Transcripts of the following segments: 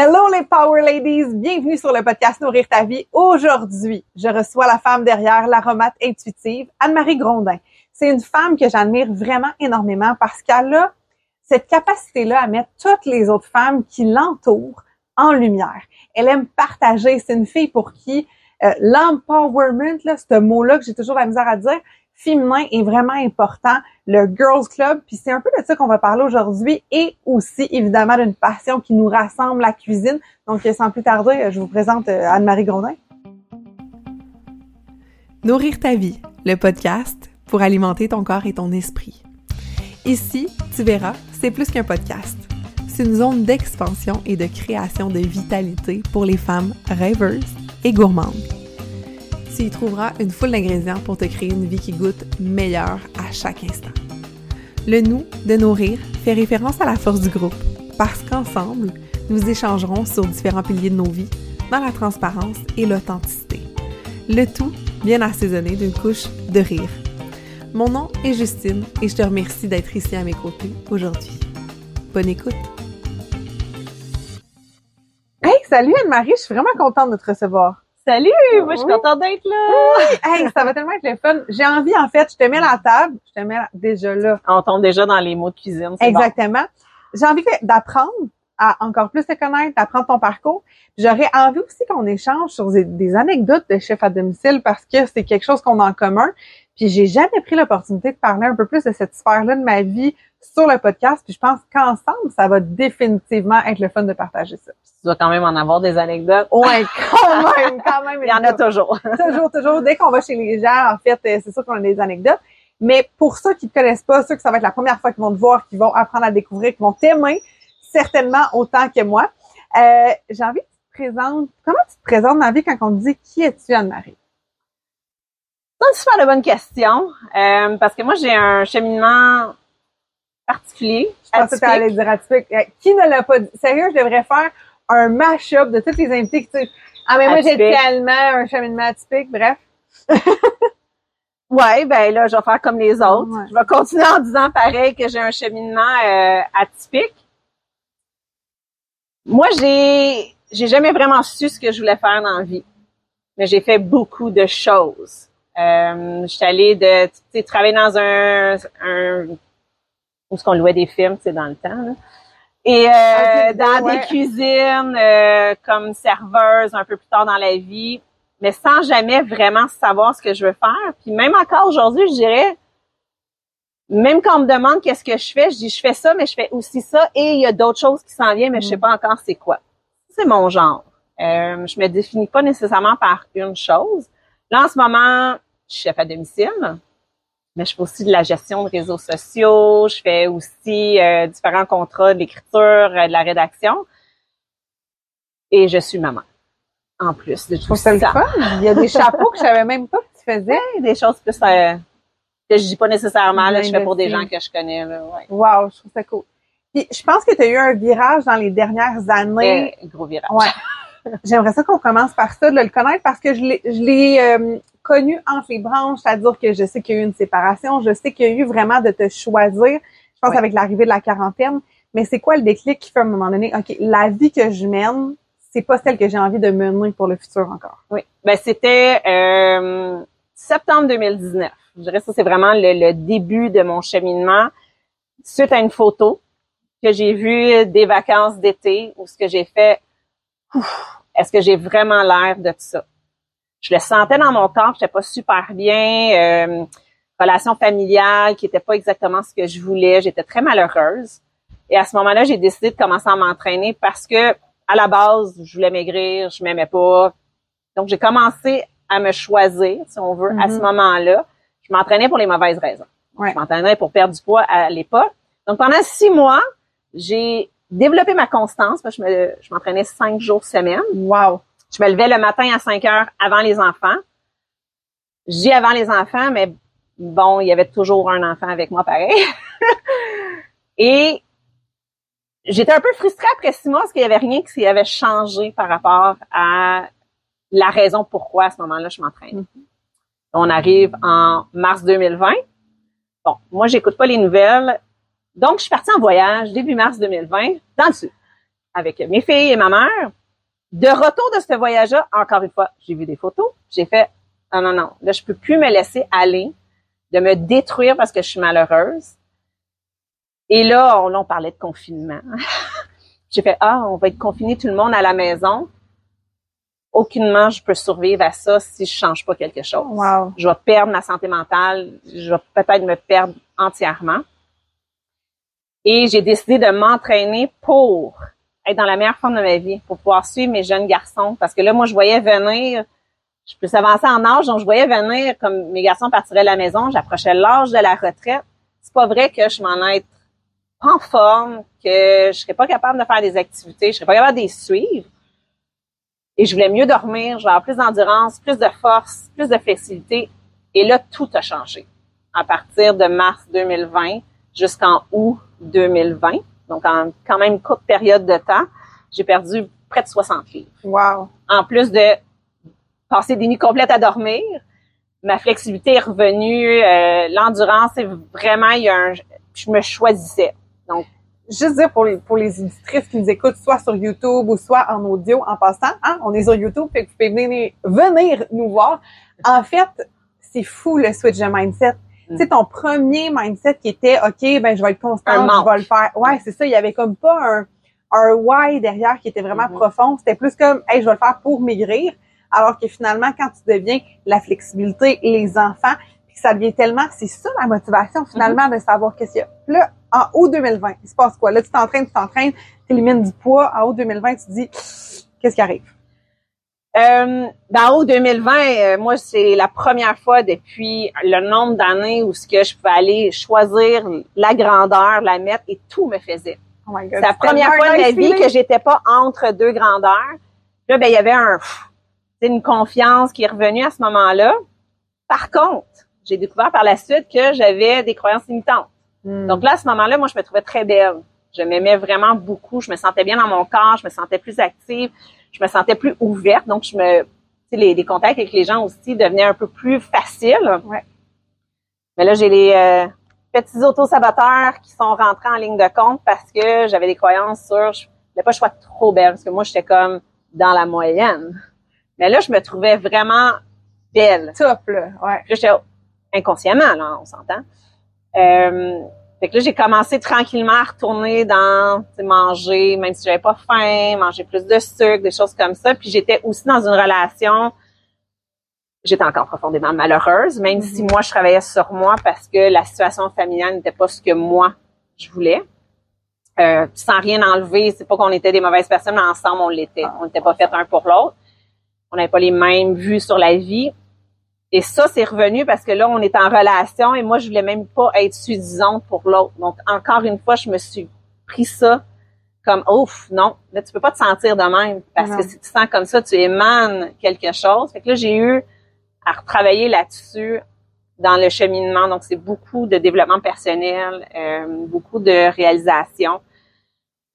Hello les Power Ladies, bienvenue sur le podcast Nourrir ta vie. Aujourd'hui, je reçois la femme derrière l'aromate intuitive, Anne-Marie Grondin. C'est une femme que j'admire vraiment énormément parce qu'elle a cette capacité-là à mettre toutes les autres femmes qui l'entourent en lumière. Elle aime partager. C'est une fille pour qui euh, l'empowerment, là, ce mot-là que j'ai toujours la misère à dire, féminin est vraiment important, le Girls Club, puis c'est un peu de ça qu'on va parler aujourd'hui et aussi évidemment d'une passion qui nous rassemble, la cuisine. Donc sans plus tarder, je vous présente euh, Anne-Marie Grondin. Nourrir ta vie, le podcast pour alimenter ton corps et ton esprit. Ici, tu verras, c'est plus qu'un podcast. C'est une zone d'expansion et de création de vitalité pour les femmes rêveuses et gourmandes tu y trouveras une foule d'ingrédients pour te créer une vie qui goûte meilleure à chaque instant. Le nous de nourrir fait référence à la force du groupe, parce qu'ensemble, nous échangerons sur différents piliers de nos vies dans la transparence et l'authenticité. Le tout bien assaisonné d'une couche de rire. Mon nom est Justine et je te remercie d'être ici à mes côtés aujourd'hui. Bonne écoute! Hey, salut Anne-Marie, je suis vraiment contente de te recevoir. Salut, moi je suis contente d'être là. Hey, ça va tellement être le fun. J'ai envie en fait, je te mets la table, je te mets déjà là. On tombe déjà dans les mots de cuisine. Exactement. J'ai envie d'apprendre à encore plus te connaître, d'apprendre ton parcours. J'aurais envie aussi qu'on échange sur des, anecdotes de chef à domicile parce que c'est quelque chose qu'on a en commun. Puis j'ai jamais pris l'opportunité de parler un peu plus de cette sphère-là de ma vie sur le podcast. Puis je pense qu'ensemble, ça va définitivement être le fun de partager ça tu dois quand même en avoir des anecdotes. Ouais, quand même, quand même. Il y en a toujours. toujours, toujours. Dès qu'on va chez les gens, en fait, euh, c'est sûr qu'on a des anecdotes. Mais pour ceux qui ne te connaissent pas, ceux que ça va être la première fois qu'ils vont te voir, qui vont apprendre à découvrir, qui vont t'aimer, certainement autant que moi, euh, j'ai envie que tu te présentes. Comment tu te présentes dans la vie quand on te dit qui es-tu, Anne-Marie? C'est une super bonne question. Euh, parce que moi, j'ai un cheminement particulier. Je pensais que tu allais dire atypique. Euh, qui ne l'a pas dit? Sérieux, je devrais faire un mash-up de toutes les invités que tu Ah, mais moi, j'ai tellement un cheminement atypique, bref. ouais, ben là, je vais faire comme les autres. Je vais continuer en disant pareil que j'ai un cheminement euh, atypique. Moi, j'ai j'ai jamais vraiment su ce que je voulais faire dans la vie. Mais j'ai fait beaucoup de choses. Euh, je suis allée de tu sais, travailler dans un, un où ce qu'on louait des films, c'est dans le temps. Là. Et euh, dans des cuisines euh, comme serveuse un peu plus tard dans la vie, mais sans jamais vraiment savoir ce que je veux faire. Puis même encore aujourd'hui, je dirais, même quand on me demande qu'est-ce que je fais, je dis je fais ça, mais je fais aussi ça, et il y a d'autres choses qui s'en viennent, mais je sais mm. pas encore c'est quoi. C'est mon genre. Euh, je me définis pas nécessairement par une chose. Là, en ce moment, je suis chef à domicile mais je fais aussi de la gestion de réseaux sociaux, je fais aussi euh, différents contrats d'écriture, euh, de la rédaction. Et je suis maman. En plus de tout ça. Il y a des chapeaux que je savais même pas que tu faisais. des choses plus euh, que je dis pas nécessairement, là, je fais pour des gens que je connais. Là, ouais. Wow, je trouve ça cool. Puis, je pense que tu as eu un virage dans les dernières années. gros virage. Ouais. J'aimerais ça qu'on commence par ça, de le connaître, parce que je l'ai, connu entre les branches, c'est-à-dire que je sais qu'il y a eu une séparation, je sais qu'il y a eu vraiment de te choisir, je pense avec l'arrivée de la quarantaine, mais c'est quoi le déclic qui fait à un moment donné, OK, la vie que je mène, c'est pas celle que j'ai envie de mener pour le futur encore? Oui, ben c'était euh, septembre 2019. Je dirais ça, c'est vraiment le, début de mon cheminement suite à une photo que j'ai vue des vacances d'été où ce que j'ai fait, est-ce que j'ai vraiment l'air de tout ça? Je le sentais dans mon corps, j'étais pas super bien, euh, relation familiale qui était pas exactement ce que je voulais, j'étais très malheureuse. Et à ce moment-là, j'ai décidé de commencer à m'entraîner parce que à la base, je voulais maigrir, je m'aimais pas. Donc j'ai commencé à me choisir, si on veut, à ce mm-hmm. moment-là. Je m'entraînais pour les mauvaises raisons. Je m'entraînais pour perdre du poids à l'époque. Donc pendant six mois, j'ai développé ma constance. Parce que je m'entraînais cinq jours semaine. Wow. Je me levais le matin à 5 heures avant les enfants. J'ai avant les enfants, mais bon, il y avait toujours un enfant avec moi pareil. Et j'étais un peu frustrée après six mois parce qu'il y avait rien qui avait changé par rapport à la raison pourquoi à ce moment-là je m'entraîne. Mm-hmm. On arrive en mars 2020. Bon, moi j'écoute pas les nouvelles. Donc je suis partie en voyage début mars 2020 dans le sud avec mes filles et ma mère. De retour de ce voyage-là, encore une fois, j'ai vu des photos. J'ai fait, non, non, non, là, je peux plus me laisser aller, de me détruire parce que je suis malheureuse. Et là, on, on parlait de confinement. j'ai fait, ah, on va être confiné tout le monde à la maison. Aucunement, je peux survivre à ça si je change pas quelque chose. Wow. Je vais perdre ma santé mentale. Je vais peut-être me perdre entièrement. Et j'ai décidé de m'entraîner pour être dans la meilleure forme de ma vie, pour pouvoir suivre mes jeunes garçons. Parce que là, moi, je voyais venir, je peux s'avancer en âge, donc je voyais venir comme mes garçons partiraient de la maison, j'approchais l'âge de la retraite. C'est pas vrai que je m'en être pas en forme, que je serais pas capable de faire des activités, je serais pas capable de les suivre. Et je voulais mieux dormir, je avoir plus d'endurance, plus de force, plus de flexibilité. Et là, tout a changé. À partir de mars 2020 jusqu'en août 2020, donc en quand même courte période de temps, j'ai perdu près de 60 livres. Wow. En plus de passer des nuits complètes à dormir, ma flexibilité est revenue, euh, l'endurance est vraiment, il y a un, je me choisissais. Donc, Juste dire pour les, pour les qui nous écoutent, soit sur YouTube ou soit en audio, en passant, hein, on est sur YouTube, fait que vous pouvez venir, venir nous voir. En fait, c'est fou le switch de mindset. Mm. Tu sais, ton premier mindset qui était, OK, ben, je vais être constant, je vais le faire. Ouais, c'est ça. Il y avait comme pas un, un why derrière qui était vraiment Mhm. profond. C'était plus comme, hey, je vais le faire pour maigrir. Alors que finalement, quand tu deviens la flexibilité, les enfants, puis ça devient tellement, c'est ça la motivation finalement de savoir qu'est-ce qu'il y a. Là, en août 2020, il se passe quoi? Là, tu t'entraînes, tu t'entraînes, tu élimines du poids. En août 2020, tu te dis, qu'est-ce qui arrive? Euh, dans août 2020, euh, moi, c'est la première fois depuis le nombre d'années où ce que je pouvais aller choisir la grandeur, la mettre et tout me faisait. Oh. C'est la première fois de ma vie que j'étais pas entre deux grandeurs. Là, ben, il y avait un, pff, une confiance qui est revenue à ce moment-là. Par contre, j'ai découvert par la suite que j'avais des croyances limitantes. Hmm. Donc là, à ce moment-là, moi, je me trouvais très belle. Je m'aimais vraiment beaucoup. Je me sentais bien dans mon corps. Je me sentais plus active. Je me sentais plus ouverte. Donc, je me, les, les contacts avec les gens aussi devenaient un peu plus faciles. Ouais. Mais là, j'ai les euh, petits auto-saboteurs qui sont rentrés en ligne de compte parce que j'avais des croyances sur, je voulais pas que je sois trop belle parce que moi, j'étais comme dans la moyenne. Mais là, je me trouvais vraiment belle. top, là. Ouais. J'étais inconsciemment, là, on s'entend. Euh, fait que là, j'ai commencé tranquillement à retourner dans tu sais, manger, même si j'avais pas faim, manger plus de sucre, des choses comme ça. Puis j'étais aussi dans une relation, j'étais encore profondément malheureuse, même si moi, je travaillais sur moi parce que la situation familiale n'était pas ce que moi, je voulais. Euh, sans rien enlever, c'est pas qu'on était des mauvaises personnes, mais ensemble, on l'était. On n'était pas fait un pour l'autre. On n'avait pas les mêmes vues sur la vie. Et ça, c'est revenu parce que là, on est en relation et moi, je voulais même pas être suffisante pour l'autre. Donc, encore une fois, je me suis pris ça comme, ouf, non, là, tu peux pas te sentir de même parce Non. que si tu sens comme ça, tu émanes quelque chose. Fait que là, j'ai eu à retravailler là-dessus dans le cheminement. Donc, c'est beaucoup de développement personnel, euh, beaucoup de réalisation.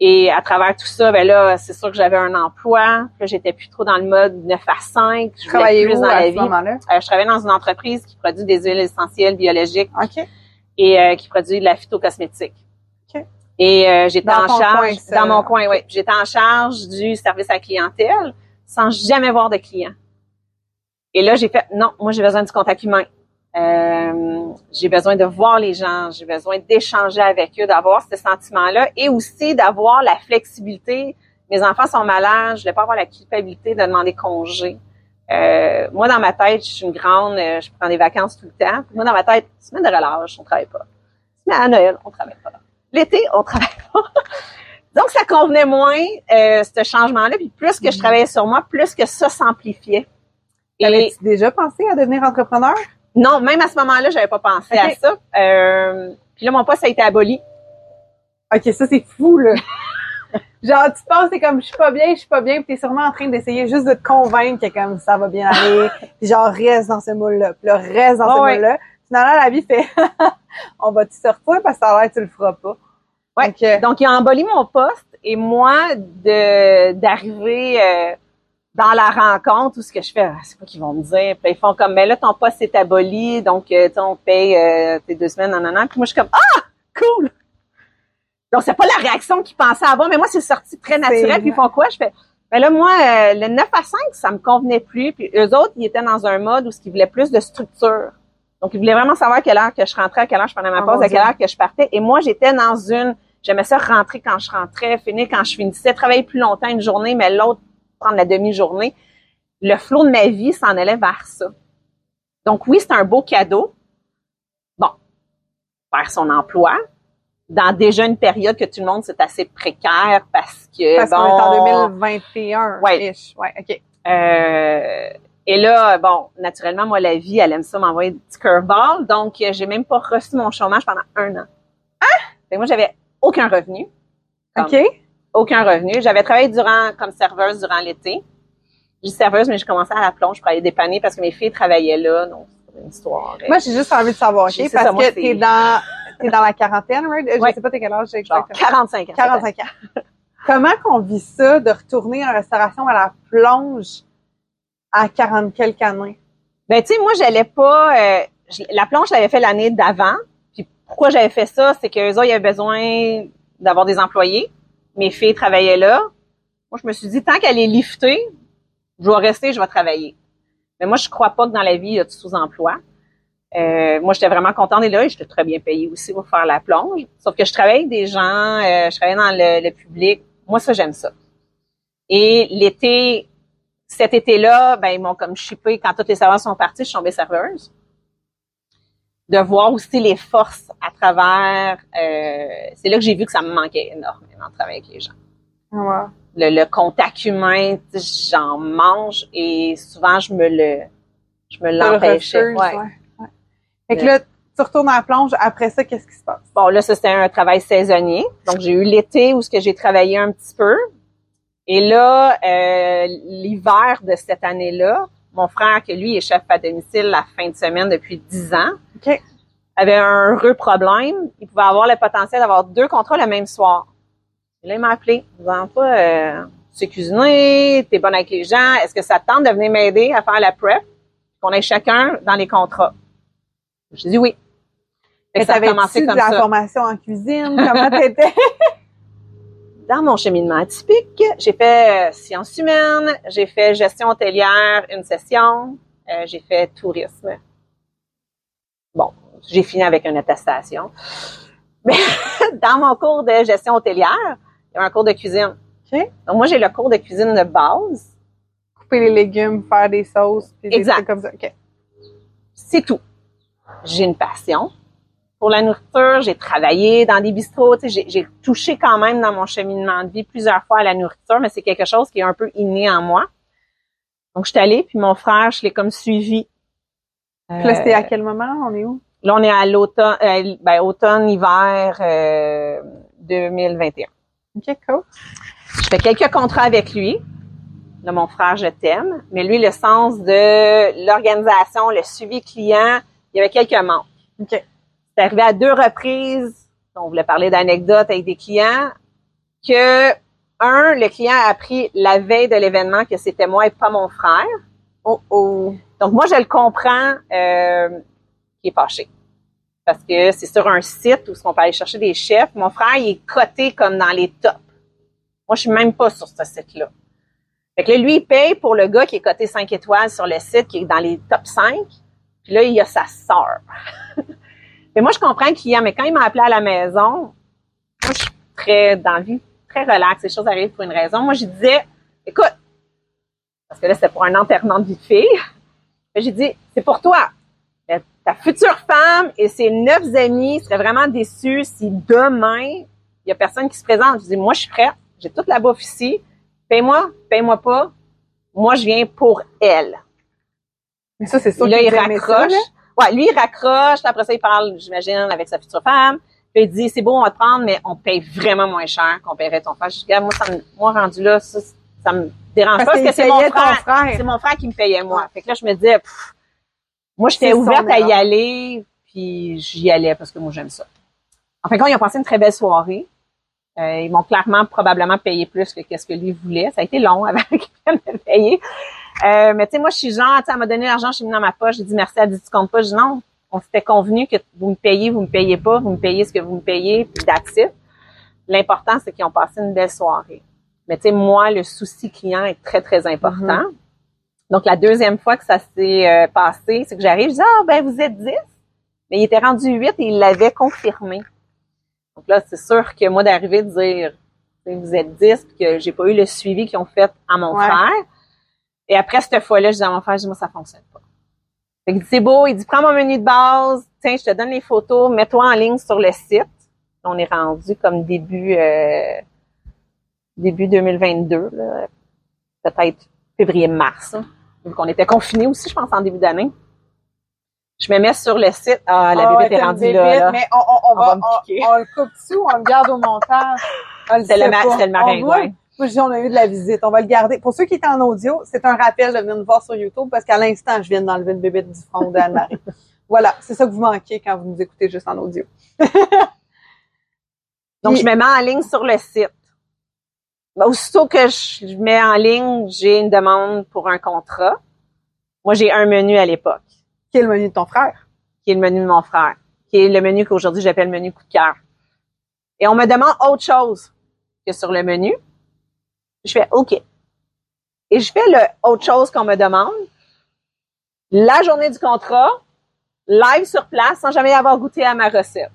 Et à travers tout ça, ben là, c'est sûr que j'avais un emploi. Là, j'étais plus trop dans le mode 9 à 5. Je Travailler plus où dans à la vie. Euh, je travaillais dans une entreprise qui produit des huiles essentielles biologiques et euh, qui produit de la phytocosmétique. Et euh, j'étais en charge coin, dans mon coin, oui. J'étais en charge du service à la clientèle sans jamais voir de clients. Et là, j'ai fait non, moi j'ai besoin du contact humain. Euh, j'ai besoin de voir les gens, j'ai besoin d'échanger avec eux, d'avoir ce sentiment-là et aussi d'avoir la flexibilité. Mes enfants sont malades, je ne vais pas avoir la culpabilité de demander congé. Euh, moi, dans ma tête, je suis une grande, euh, je prends des vacances tout le temps. Moi, dans ma tête, semaine de relâche, on travaille pas. Semaine à Noël, on travaille pas. L'été, on travaille pas. Donc, ça convenait moins, euh, ce changement-là. Puis plus que je travaillais sur moi, plus que ça s'amplifiait. Et Avais-tu déjà pensé à devenir entrepreneur? Non, même à ce moment-là, j'avais pas pensé à ça. Euh, puis là, mon poste a été aboli. OK, ça, c'est fou, là. Genre, tu penses, t'es comme, je suis pas bien, je suis pas bien, puis t'es sûrement en train d'essayer juste de te convaincre que comme ça va bien aller, puis genre, reste dans ce moule-là, puis là, reste dans ce ouais. moule-là. Finalement, la vie fait, on va te sortir parce que ça a l'air tu le feras pas. Ouais. Donc, euh, Donc, ils ont aboli mon poste et moi, de d'arriver euh, dans la rencontre, où ce que je fais, ah, c'est quoi qu'ils vont me dire? Puis ils font comme, mais là, ton poste est aboli, donc euh, on paye euh, tes deux semaines, nanana. Puis moi, je suis comme, ah, cool! Donc, c'est pas la réaction qu'ils pensaient avoir, mais moi, c'est sorti très naturel. Puis ils font quoi? Je fais, ben là, moi, euh, le 9 à 5, ça me convenait plus. Puis eux autres, ils étaient dans un mode où ce qu'ils voulaient plus de structure. Donc, ils voulaient vraiment savoir à quelle heure que je rentrais, à quelle heure je prenais ma Oh, pause, à quelle heure que je partais. Et moi, j'étais dans une, j'aimais ça rentrer quand je rentrais, finir quand je finissais, travailler plus longtemps une journée, mais l'autre, prendre la demi-journée. Le flot de ma vie s'en allait vers ça. Donc, oui, c'est un beau cadeau. Bon, faire son emploi, dans déjà une période que tout le monde c'est assez précaire parce que Parce bon, qu'on est en 2021. Ouais. ish. Ouais, OK. euh, et là bon naturellement moi la vie elle aime ça m'envoyer des petits curveballs donc j'ai même pas reçu mon chômage pendant un an. Ah! moi j'avais aucun revenu, Comme- OK. Aucun revenu. J'avais travaillé durant comme serveuse durant l'été. Je dis serveuse mais j'ai commencé à la plonge pour aller dépanner parce que mes filles travaillaient là donc c'est une histoire. euh, Moi, j'ai juste envie de savoir, OK? C'est Parce ça, moi, que t'es dans, t'es dans la quarantaine, right? Je Ouais. sais pas t'es quel âge exactement. 45 ans. 45 ans. Comment qu'on vit ça de retourner en restauration à la plonge à 40 quelques années? Ben tu sais, moi j'allais pas. euh, je- la plonge, je l'avais fait l'année d'avant. Puis pourquoi j'avais fait ça, c'est que eux autres, ils avaient besoin d'avoir des employés. Mes filles travaillaient là. Moi, je me suis dit tant qu'elle est liftée, je vais rester, je vais travailler. Mais moi, je crois pas que dans la vie il y a du sous-emploi. Euh, moi, j'étais vraiment contente d'être là et j'étais très bien payée aussi pour faire la plonge. Sauf que je travaillais avec des gens, euh, je travaillais dans le, le public. Moi, ça, j'aime ça. Et l'été, cet été-là, ben, ils m'ont comme chippé quand tous les serveurs sont partis, je suis tombée serveuse. De voir aussi les forces à travers, euh, c'est là que j'ai vu que ça me manquait énormément de travailler avec les gens. Ouais. Le, le contact humain, j'en mange et souvent je me le, je me l'empêchais. Ouais. ouais. Ouais. Fait que là, tu retournes à la plonge. Après ça, qu'est-ce qui se passe? Bon, là, ça, c'était un travail saisonnier. Donc, j'ai eu l'été où ce que j'ai travaillé un petit peu. Et là, euh, l'hiver de cette année-là, mon frère, que lui est chef à domicile la fin de semaine depuis 10 ans, OK. avait un heureux problème. Il pouvait avoir le potentiel d'avoir deux contrats le même soir. Et là, il m'a appelé, disant pas, euh, tu sais cuisiner, t'es bonne avec les gens, est-ce que ça te tente de venir m'aider à faire la prep, qu'on ait chacun dans les contrats? J'ai dit oui. Fait que Mais ça a t'avais-tu commencé de comme la ça. formation en cuisine? Comment t'étais? dans mon cheminement atypique, j'ai fait euh, sciences humaines, j'ai fait gestion hôtelière une session, euh, j'ai fait tourisme. Bon, j'ai fini avec une attestation. Mais dans mon cours de gestion hôtelière, il y a un cours de cuisine. OK. Donc moi, j'ai le cours de cuisine de base. Couper les légumes, faire des sauces, puis des Exact. trucs comme ça. C'est tout. J'ai une passion pour la nourriture. J'ai travaillé dans des bistrots. j'ai touché quand même dans mon cheminement de vie plusieurs fois à la nourriture, mais c'est quelque chose qui est un peu inné en moi. Donc, je suis allée, puis mon frère, je l'ai comme suivi. Là, c'était Euh, à quel moment? On est où? Là, on est à l'automne, euh, ben, automne, hiver euh, 2021. OK, cool. Je fais quelques contrats avec lui. Là, mon frère, je t'aime. Mais lui, le sens de l'organisation, le suivi client, il y avait quelques manques. OK. C'est arrivé à deux reprises, on voulait parler d'anecdotes avec des clients, que, un, le client a appris la veille de l'événement que c'était moi et pas mon frère. Oh, oh. Donc, moi, je le comprends, euh, qui est fâché. Parce que c'est sur un site où on peut aller chercher des chefs. Mon frère, il est coté comme dans les tops. Moi, je suis même pas sur ce site-là. Fait que là, lui, il paye pour le gars qui est coté 5 étoiles sur le site, qui est dans les top 5. Puis là, il y a sa sœur. mais moi, je comprends le client, mais quand il m'a appelé à la maison, moi, je suis très, dans la vie, très relax. Les choses arrivent pour une raison. Moi, je disais, écoute, parce que là, c'était pour un enterrement de vie de fille. J'ai dit, c'est pour toi. Ta future femme et ses neuf amis seraient vraiment déçus si demain, il y a personne qui se présente. Je dis, moi, je suis prête. J'ai toute la bouffe ici. Paye-moi, paye-moi pas. Moi, je viens pour elle. Mais ça, c'est sûr Là, il ça, raccroche. là. ouais, lui, il raccroche. Après ça, il parle, j'imagine, avec sa future femme. Puis il dit, c'est beau, on va te prendre, mais on paye vraiment moins cher qu'on paierait ton frère. Je dis, Regarde, moi, ça me, moi, rendu là, ça, ça me dérange Parce pas parce qu'il que c'est mon frère. frère. C'est mon frère qui me payait moi. Fait que là, je me disais, pff, moi, j'étais ouverte à y aller, puis j'y allais parce que moi, j'aime ça. En fin de compte, ils ont passé une très belle soirée. Euh, ils m'ont clairement, probablement payé plus que qu'est-ce que lui voulait. Ça a été long avant qu'ils viennent me payer. Euh, mais tu sais, moi, je suis genre, tu sais, elle m'a donné l'argent, je suis mis dans ma poche, j'ai dit merci, elle dit tu comptes pas? Je dis non, on s'était convenu que vous me payez, vous me payez pas, vous me payez ce que vous me payez, puis that's l'important, c'est qu'ils ont passé une belle soirée. Mais tu sais, moi, le souci client est très, très important. Donc, la deuxième fois que ça s'est euh, passé, c'est que j'arrive, je dis, ah, ben, vous êtes 10. Mais il était rendu 8 et il l'avait confirmé. Donc là, c'est sûr que moi, d'arriver de dire, vous êtes 10, puis que j'ai pas eu le suivi qu'ils ont fait à mon frère. Et après cette fois-là, je dis à mon frère, je dis, moi, ça fonctionne pas. Fait que c'est beau, il dit, prends mon menu de base, tiens, je te donne les photos, mets-toi en ligne sur le site. On est rendu comme début, euh, début 2022, peut-être février-mars, vu qu'on était confinés aussi, je pense, en début d'année. Je me mets sur le site. Ah, la bébé est rendue là, là. Mais on, on, on, On va me on, le coupe dessus ou on le garde au montage? Le C'est le ma- le Moi, je dis, on a eu de la visite. On va le garder. Pour ceux qui étaient en audio, c'est un rappel de venir nous voir sur YouTube parce qu'à l'instant, je viens d'enlever le bébé du front d'Anne-Marie. voilà. C'est ça que vous manquez quand vous nous écoutez juste en audio. Donc, Puis- je me mets en ligne sur le site. Ben, aussitôt que je mets en ligne, j'ai une demande pour un contrat. Moi, j'ai un menu à l'époque, Qui est le menu de ton frère? qui est le menu de mon frère, qui est le menu qu'aujourd'hui j'appelle le menu coup de cœur. Et on me demande autre chose que sur le menu. Je fais OK. Et je fais le autre chose qu'on me demande. La journée du contrat, live sur place, sans jamais avoir goûté à ma recette.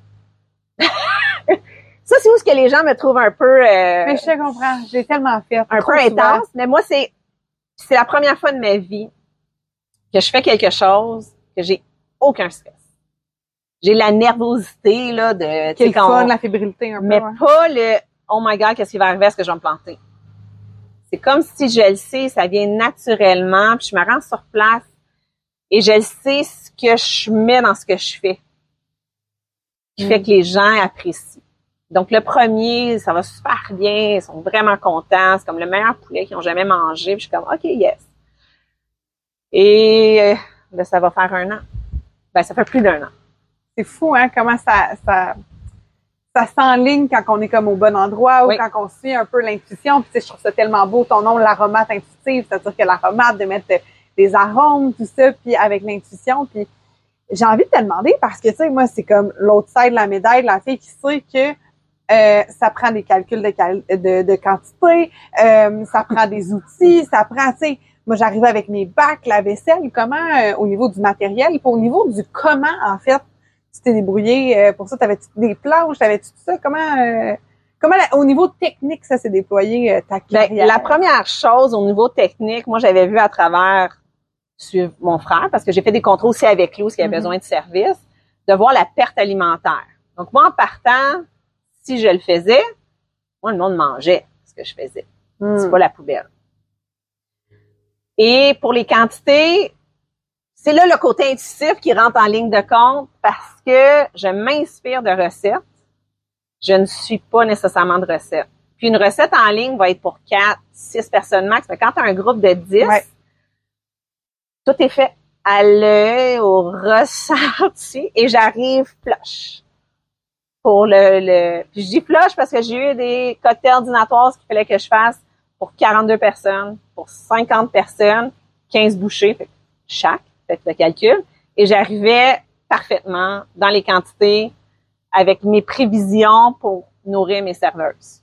Ça, c'est où ce que les gens me trouvent un peu... euh, Mais je te comprends. J'ai tellement fait. un peu intense, mais moi, c'est, c'est la première fois de ma vie que je fais quelque chose que j'ai aucun stress. J'ai la nervosité, là, de, Quel fun, la fébrilité un peu. mais ouais. pas le, oh my god, qu'est-ce qui va arriver, est-ce que je vais me planter? C'est comme si je le sais, ça vient naturellement, puis je me rends sur place et je sais ce que je mets dans ce que je fais. Qui Mm. fait que les gens apprécient. Donc, le premier, ça va super bien, ils sont vraiment contents, c'est comme le meilleur poulet qu'ils ont jamais mangé, puis je suis comme, OK, yes. Et, euh, ben, ça va faire un an. Ben, ça fait plus d'un an. C'est fou, hein, comment ça, ça, ça s'enligne quand on est comme au bon endroit ou Oui. quand on suit un peu l'intuition. Puis, tu sais, je trouve ça tellement beau, ton nom, l'aromate intuitive, c'est-à-dire que l'aromate, de mettre euh, des arômes, tout ça, puis avec l'intuition. Puis, j'ai envie de te demander parce que, tu sais, moi, c'est comme l'autre side de la médaille, la fille qui sait que euh, ça prend des calculs de, cal- de, de quantité, euh, ça prend des outils, ça prend, tu sais, moi, j'arrive avec mes bacs, la vaisselle, comment, euh, au niveau du matériel, puis au niveau du comment, en fait, tu t'es débrouillé euh, pour ça? T'avais-tu des planches? T'avais-tu tout ça? Comment, euh, comment la- au niveau technique, ça s'est déployé, euh, ta Ben, carrière? la première chose au niveau technique, moi j'avais vu à travers sur mon frère, parce que j'ai fait des contrôles aussi avec lui, parce qu'il avait Mhm. besoin de service, de voir la perte alimentaire. Donc moi en partant, si je le faisais, moi le monde mangeait ce que je faisais. Hmm. C'est pas la poubelle. Et pour les quantités, c'est là le côté intuitif qui rentre en ligne de compte parce que je m'inspire de recettes. Je ne suis pas nécessairement de recettes. Puis une recette en ligne va être pour 4, 6 personnes max. Mais quand tu as un groupe de 10, Ouais. tout est fait à l'œil, au ressenti, et j'arrive flush. Pour le, le, puis je dis flush parce que j'ai eu des cocktails ordinatoires qu'il fallait que je fasse pour 42 personnes, pour 50 personnes, 15 bouchées, fait chaque, faites le calcul, et j'arrivais parfaitement dans les quantités avec mes prévisions pour nourrir mes serveuses.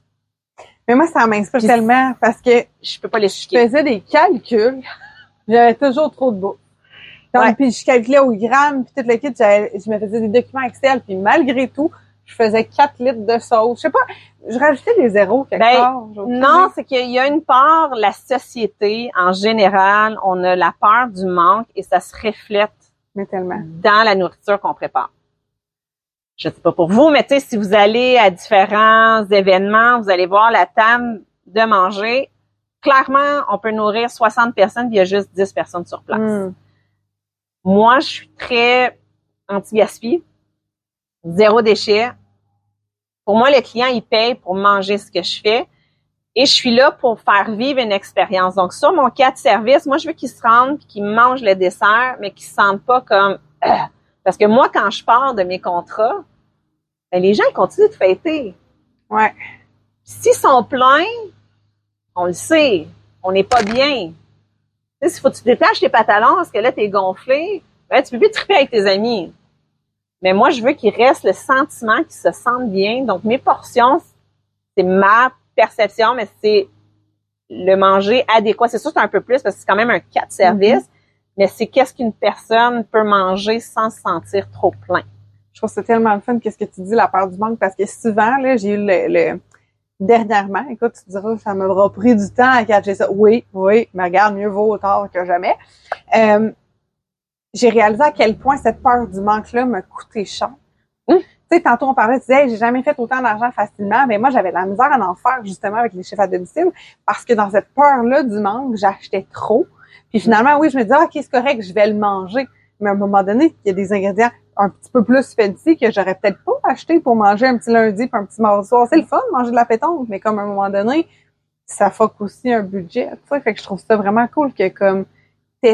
Mais moi, ça m'inspire tellement parce que Je peux pas les je faisais des calculs, j'avais toujours trop de bouffe. Donc, Ouais. puis je calculais au gramme, puis tout le kit, je me faisais des documents Excel, puis malgré tout, je faisais 4 litres de sauce. Je sais pas, je rajoutais des zéros quelque Ben, part. Non, c'est qu'il y a une part, la société, en général, on a la peur du manque et ça se reflète Mais tellement. dans la nourriture qu'on prépare. Je sais pas pour vous, mais tu sais, si vous allez à différents événements, vous allez voir la table de manger. Clairement, on peut nourrir 60 personnes, puis il y a juste 10 personnes sur place. Hmm. Moi, je suis très anti-gaspi, zéro déchet. Pour moi, le client, il paye pour manger ce que je fais. Et je suis là pour faire vivre une expérience. Donc, sur mon cas de service, moi, je veux qu'ils se rendent qu'ils mangent le dessert, mais qu'ils se sentent pas comme... Parce que moi, quand je pars de mes contrats, ben, les gens ils continuent de fêter. Ouais. S'ils sont pleins, on le sait, on n'est pas bien. Tu sais, s'il faut que tu détaches tes pantalons parce que là, t'es gonflé, ben, tu peux plus triper avec tes amis. Mais moi, je veux qu'il reste le sentiment qu'ils se sentent bien. Donc, mes portions, c'est ma perception, mais c'est le manger adéquat. C'est sûr c'est un peu plus parce que c'est quand même un cas de service, mm-hmm. mais c'est qu'est-ce qu'une personne peut manger sans se sentir trop plein. Je trouve ça tellement le fun qu'est-ce que tu dis la peur du manque parce que souvent là j'ai eu le, dernièrement, écoute, tu diras ça m'aura pris du temps à catcher ça. Oui, oui, mais regarde, mieux vaut tard que jamais. Euh, j'ai réalisé à quel point cette peur du manque-là me coûtait cher. Hum. Tu sais, tantôt on parlait, tu disais, j'ai jamais fait autant d'argent facilement, mais moi j'avais la misère à en faire justement avec les chiffres à domicile parce que dans cette peur-là du manque, j'achetais trop. Puis finalement, oui, je me disais, ok, c'est correct, je vais le manger. Mais à un moment donné, il y a des ingrédients un petit peu plus fancy que j'aurais peut-être pas acheté pour manger un petit lundi puis un petit mardi soir. C'est le fun de manger de la pétanque, mais comme à un moment donné, ça fuck aussi un budget. Tu sais, fait que je trouve ça vraiment cool que comme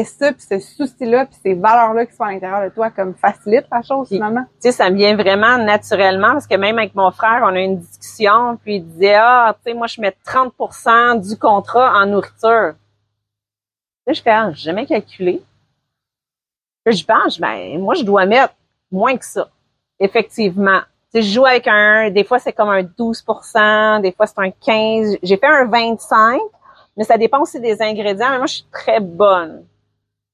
ça, puis ce souci-là, puis ces valeurs-là qui sont à l'intérieur de toi, comme facilite la chose finalement. Tu sais, ça me vient vraiment naturellement parce que même avec mon frère, on a eu une discussion, puis il disait ah, tu sais, moi je mets 30% du contrat en nourriture. Là, je fais ah, j'ai jamais calculé. Là, je pense, ben moi je dois mettre moins que ça. Effectivement. Tu sais, je joue avec un, des fois c'est comme un 12% des fois c'est un 15 J'ai fait un 25% mais ça dépend aussi des ingrédients. Mais moi, je suis très bonne.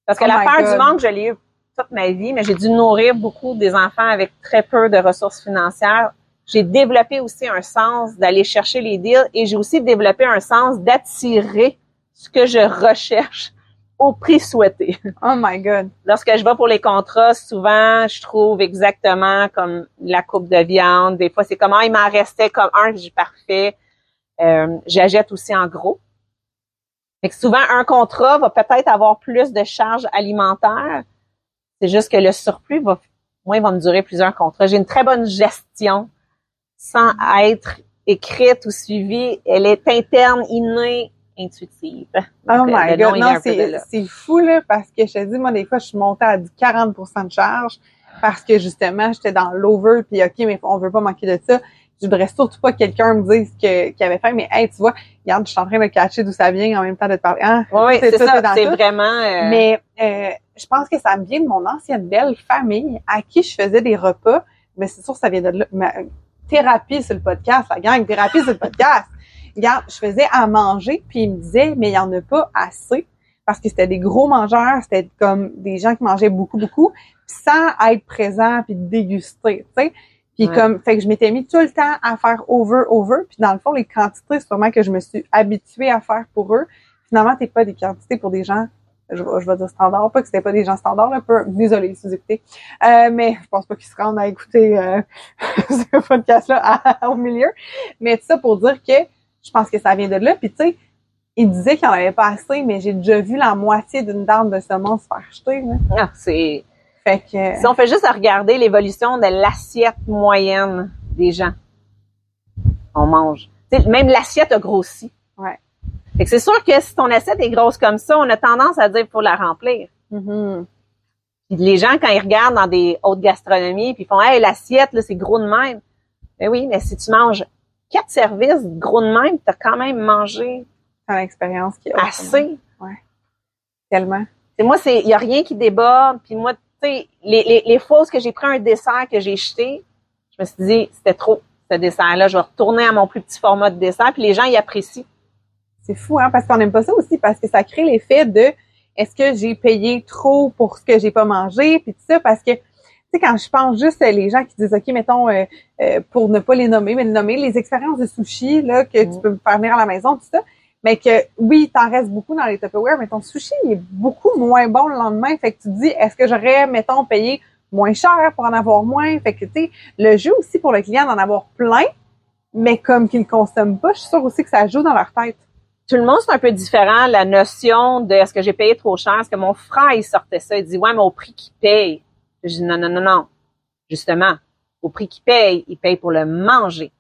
Parce que oh la peur du manque, je l'ai eu toute ma vie, mais j'ai dû nourrir beaucoup des enfants avec très peu de ressources financières. J'ai développé aussi un sens d'aller chercher les deals et j'ai aussi développé un sens d'attirer ce que je recherche au prix souhaité. Oh my God. Lorsque je vais pour les contrats, souvent, je trouve exactement comme la coupe de viande. Des fois, c'est comment ah, il m'en restait comme un que j'ai parfait. Euh, J'achète aussi en gros. Fait que souvent, un contrat va peut-être avoir plus de charges alimentaires. C'est juste que le surplus va, moi, il va me durer plusieurs contrats. J'ai une très bonne gestion sans être écrite ou suivie. Elle est interne, innée, intuitive. oh my God, non, c'est fou, là, parce que je te dis, moi, des fois, je suis montée à 40% de charge parce que, justement, j'étais dans l'over, puis OK, mais on veut pas manquer de ça. Je voudrais surtout pas que quelqu'un me dise qu'il avait faim, mais hey, tu vois, regarde, je suis en train de catcher d'où ça vient en même temps de te parler. Ah, oui, c'est ça, c'est vraiment... Euh, mais euh, je pense que ça me vient de mon ancienne belle famille à qui je faisais des repas, mais c'est sûr ça vient de là. Ma, thérapie sur le podcast, la gang, thérapie sur le podcast. Regarde, je faisais à manger, puis il me disait, mais il y en a pas assez, parce que c'était des gros mangeurs, c'était comme des gens qui mangeaient beaucoup, beaucoup, sans être présent puis déguster, tu sais. Puis comme, fait que je m'étais mis tout le temps à faire over, over. Puis dans le fond, les quantités, sûrement que je me suis habituée à faire pour eux. Finalement, t'es pas des quantités pour des gens, je, je vais dire standard, pas que c'était pas des gens standards, un peu, désolé si vous écoutez. Euh, mais je pense pas qu'ils se rendent à écouter euh, ce podcast-là au milieu. Mais tout ça pour dire que je pense que ça vient de là. Puis tu sais, il disait qu'il en avait pas assez, mais j'ai déjà vu la moitié d'une dame de semence faire jeter. Ah, c'est si on fait juste à regarder l'évolution de l'assiette moyenne des gens, on mange. même l'assiette a grossi. Ouais. c'est sûr que si ton assiette est grosse comme ça, on a tendance à dire qu'il faut la remplir. Mm-hmm. les gens, quand ils regardent dans des hautes gastronomies, puis ils font Hey, l'assiette, là, c'est gros de même. Ben oui, mais si tu manges quatre services gros de même, tu as quand même mangé Une expérience qui est assez. Ouais. Tellement. Et moi, c'est il y a rien qui déborde, puis moi les, les, les fois que j'ai pris un dessert que j'ai jeté, je me suis dit, c'était trop, ce dessert-là. Je vais retourner à mon plus petit format de dessert, puis les gens y apprécient. C'est fou, hein, parce qu'on n'aime pas ça aussi, parce que ça crée l'effet de est-ce que j'ai payé trop pour ce que j'ai pas mangé, puis tout ça, parce que tu sais, quand je pense juste les gens qui disent, OK, mettons, euh, euh, pour ne pas les nommer, mais les nommer, les expériences de sushi, là, que tu mm. peux faire venir à la maison, tout ça, mais que oui, t'en reste beaucoup dans les Tupperware, mais ton sushi il est beaucoup moins bon le lendemain. Fait que tu te dis, est-ce que j'aurais, mettons, payé moins cher pour en avoir moins? Fait que, tu sais, le jeu aussi pour le client d'en avoir plein, mais comme qu'ils ne consomment pas, je suis sûre aussi que ça joue dans leur tête. Tout le monde, c'est un peu différent, la notion de est-ce que j'ai payé trop cher? Est-ce que mon frère, il sortait ça? Il dit, ouais, mais au prix qu'il paye. Je dis, non, non, non, non. Justement, au prix qu'il paye, il paye pour le manger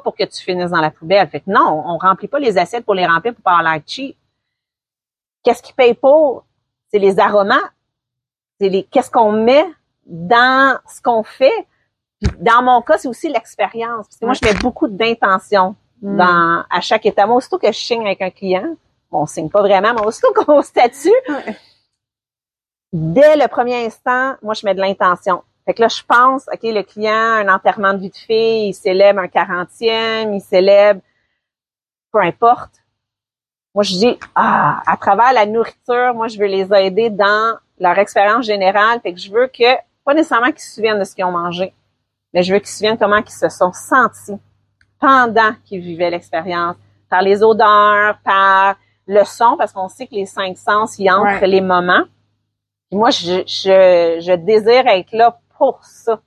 pour que tu finisses dans la poubelle. Fait que non, on remplit pas les assiettes pour les remplir pour pas avoir l'air cheap. Qu'est-ce qui paye pour? C'est les aromates. C'est les, qu'est-ce qu'on met dans ce qu'on fait. dans mon cas, c'est aussi l'expérience. Parce que moi, je mets beaucoup d'intention mm. dans, à chaque état. Moi, aussitôt que je signe avec un client, bon, on signe pas vraiment, mais aussitôt qu'on statue, dès le premier instant, moi, je mets de l'intention. Fait que là, je pense, OK, le client, un enterrement de vie de fille, il célèbre un quarantième, il célèbre, peu importe. Moi, je dis, ah, à travers la nourriture, moi, je veux les aider dans leur expérience générale. Fait que je veux que, pas nécessairement qu'ils se souviennent de ce qu'ils ont mangé, mais je veux qu'ils se souviennent comment ils se sont sentis pendant qu'ils vivaient l'expérience, par les odeurs, par le son, parce qu'on sait que les cinq sens y entrent les moments. moi, je, je, je désire être là pour ça.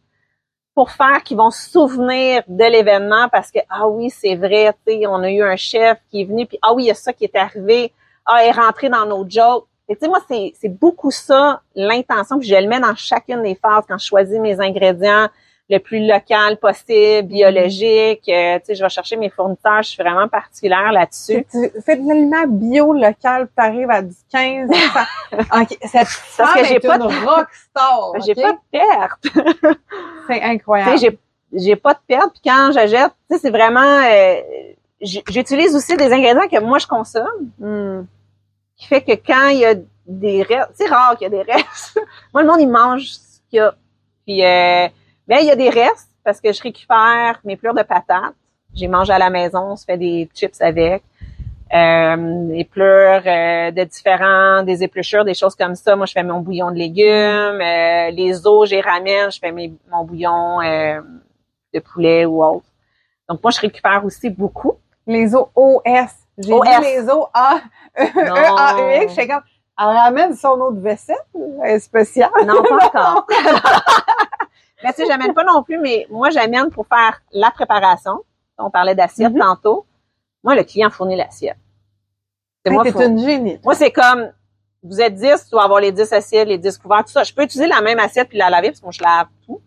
Pour faire qu'ils vont se souvenir de l'événement parce que ah oui c'est vrai on a eu un chef qui est venu puis ah oui il y a ça qui est arrivé. Ah est rentré dans nos jokes. Et tu sais moi c'est beaucoup ça l'intention que je le mets dans chacune des phases quand je choisis mes ingrédients le plus local possible, biologique. Euh, tu sais, je vais chercher mes fournisseurs, je suis vraiment particulière là-dessus. Fais de l'aliment bio local, tu arrives à du 15. okay. Cette Parce que j'ai pas de rockstar. J'ai pas de perte. c'est incroyable. j'ai j'ai pas de perte. Puis quand j'achète, tu sais, c'est vraiment. Euh, j'utilise aussi des ingrédients que moi je consomme. Hmm. Qui fait que quand il y a des restes, c'est rare qu'il y a des restes. moi, le monde il mange ce qu'il y a. Puis euh, mais il y a des restes parce que je récupère mes pleurs de patates. J'ai mangé à la maison, on se fait des chips avec. Euh, des pleurs euh, de différents, des épluchures, des choses comme ça. Moi, je fais mon bouillon de légumes. Euh, les os, j'y ramène, je fais mes, mon bouillon euh, de poulet ou autre. Donc, moi, je récupère aussi beaucoup. Les os OS. J'ai les os A, E, A, E, X. Je comme, elle ramène son eau de vaisselle spéciale. Non, pas encore. Mais tu sais, j'amène pas non plus, mais moi, j'amène pour faire la préparation. On parlait d'assiette mm-hmm. tantôt. Moi, le client fournit l'assiette. C'est moi, une génie. Moi, c'est comme, vous êtes 10, tu dois avoir les 10 assiettes, les 10 couverts, tout ça. Je peux utiliser la même assiette puis la laver parce que moi, je lave tout.